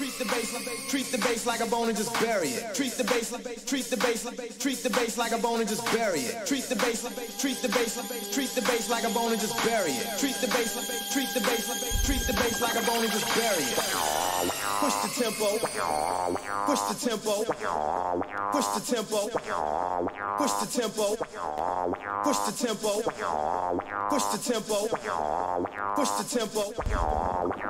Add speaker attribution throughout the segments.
Speaker 1: Treat the bass, treat the bass like a bone and just bury it. Treat the bass, treat the bass, treat the bass like a bone and just bury it. Treat the bass, treat the bass, treat the bass like a bone and just bury it. Treat the bass, treat the bass, treat the bass like a bone and just bury it. Push the tempo, push the tempo, push the tempo, push the tempo, push the tempo, push the tempo, push the tempo.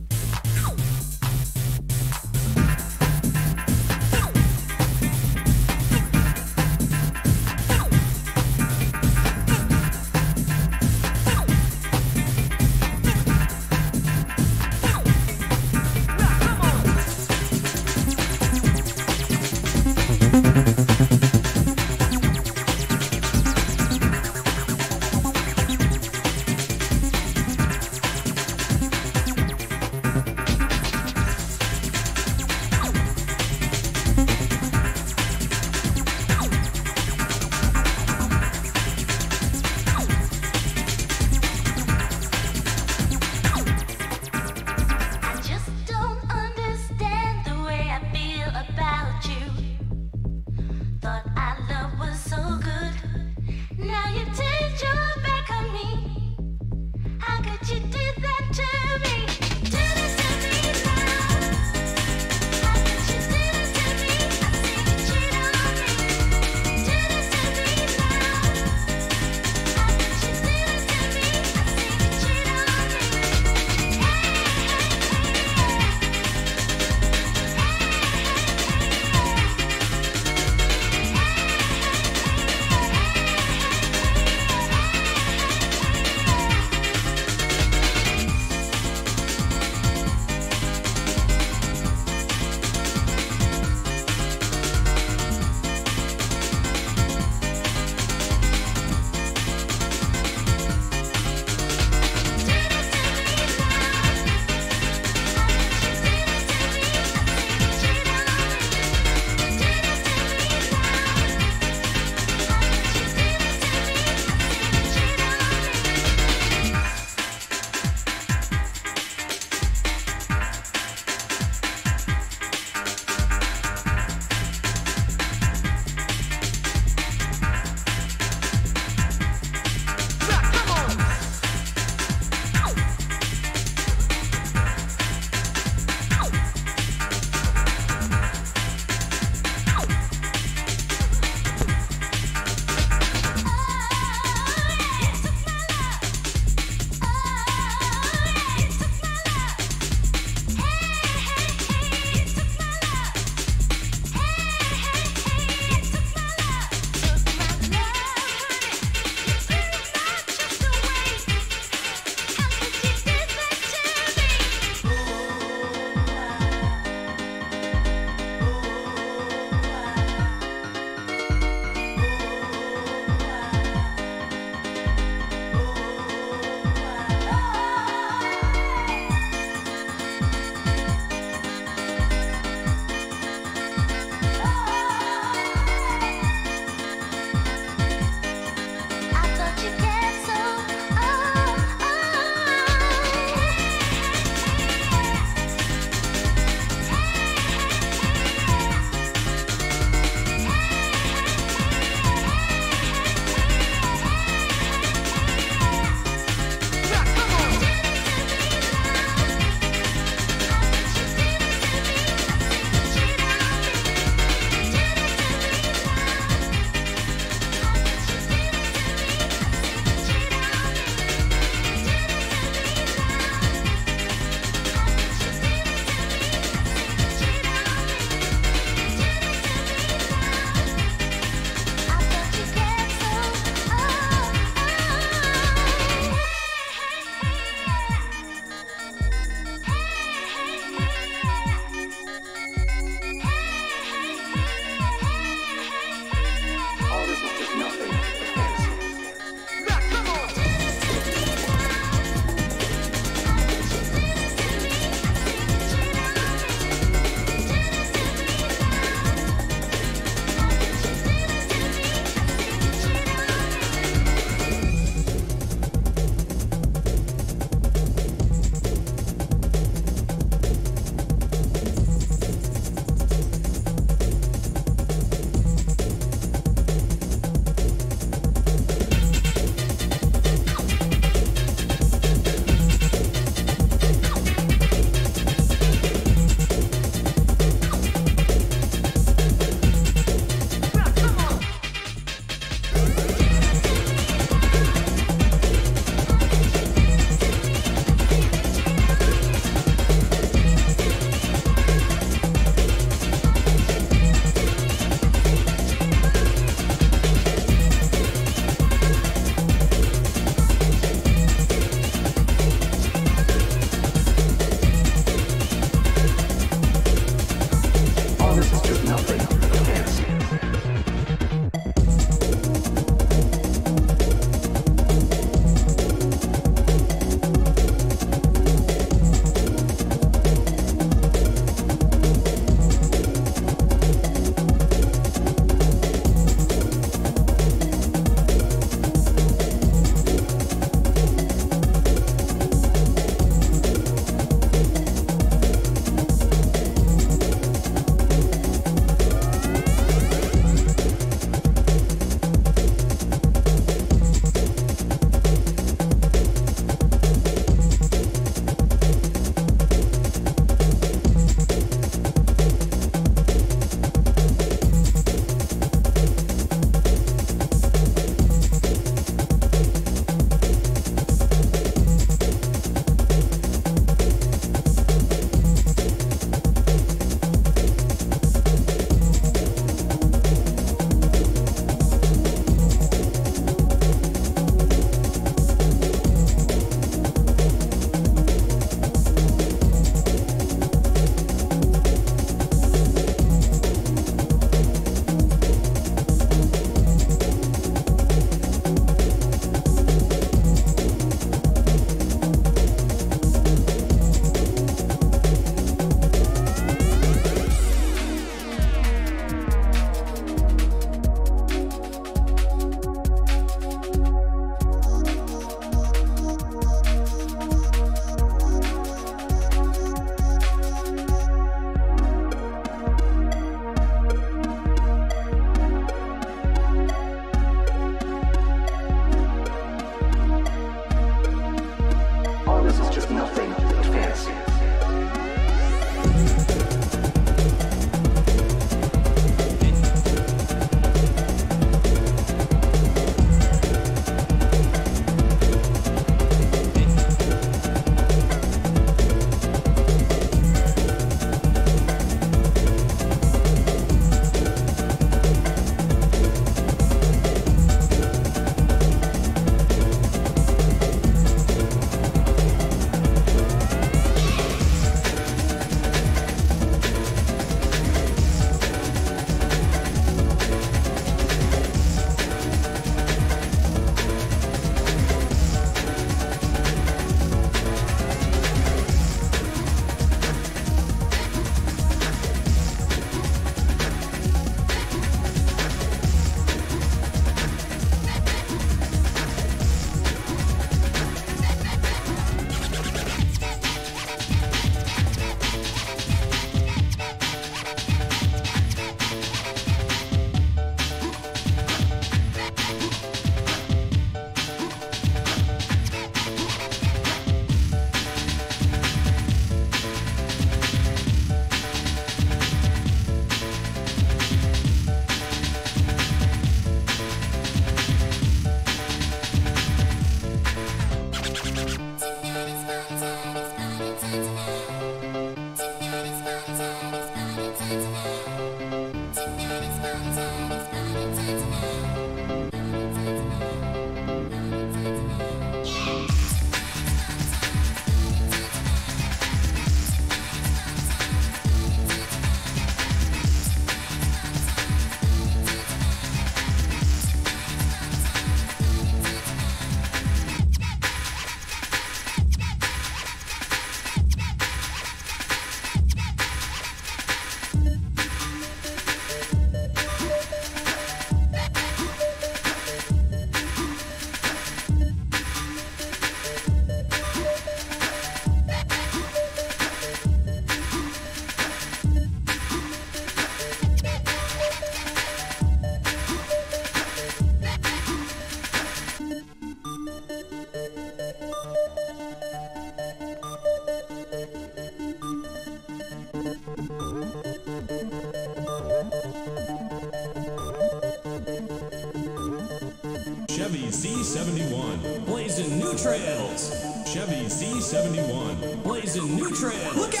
Speaker 2: Chevy Z71, blazing new trails. Chevy Z71, blazing new trails. Look out!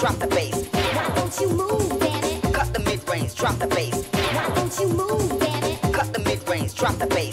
Speaker 3: Drop the bass. Why don't you move, damn it? Cut the mid range, drop the bass. Why don't you move, damn it? Cut the mid range, drop the bass.